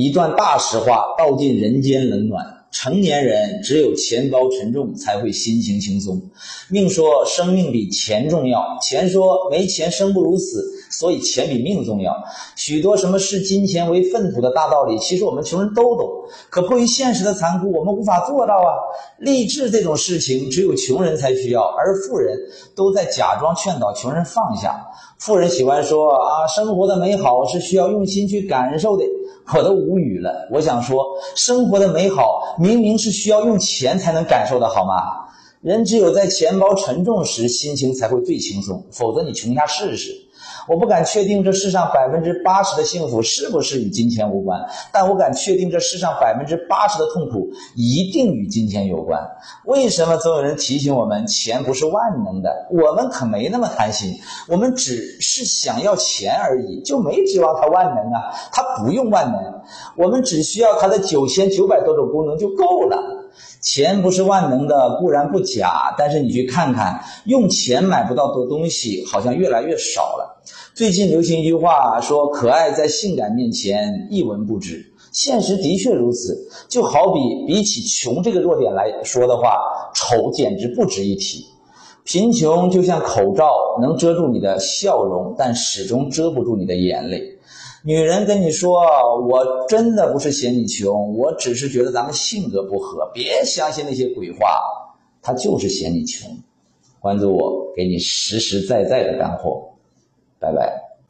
一段大实话，道尽人间冷暖。成年人只有钱包沉重，才会心情轻松。命说生命比钱重要，钱说没钱生不如死，所以钱比命重要。许多什么视金钱为粪土的大道理，其实我们穷人都懂，可迫于现实的残酷，我们无法做到啊。励志这种事情，只有穷人才需要，而富人都在假装劝导穷人放下。富人喜欢说啊，生活的美好是需要用心去感受的。我都无语了。我想说，生活的美好明明是需要用钱才能感受的，好吗？人只有在钱包沉重时，心情才会最轻松，否则你穷一下试试。我不敢确定这世上百分之八十的幸福是不是与金钱无关，但我敢确定这世上百分之八十的痛苦一定与金钱有关。为什么总有人提醒我们，钱不是万能的？我们可没那么贪心，我们只是想要钱而已，就没指望它万能啊！它不用万能，我们只需要它的九千九百多种功能就够了。钱不是万能的，固然不假，但是你去看看，用钱买不到的东西好像越来越少了。最近流行一句话说：“可爱在性感面前一文不值。”现实的确如此，就好比比起穷这个弱点来说的话，丑简直不值一提。贫穷就像口罩，能遮住你的笑容，但始终遮不住你的眼泪。女人跟你说：“我真的不是嫌你穷，我只是觉得咱们性格不合。”别相信那些鬼话，她就是嫌你穷。关注我，给你实实在在的干货。拜拜。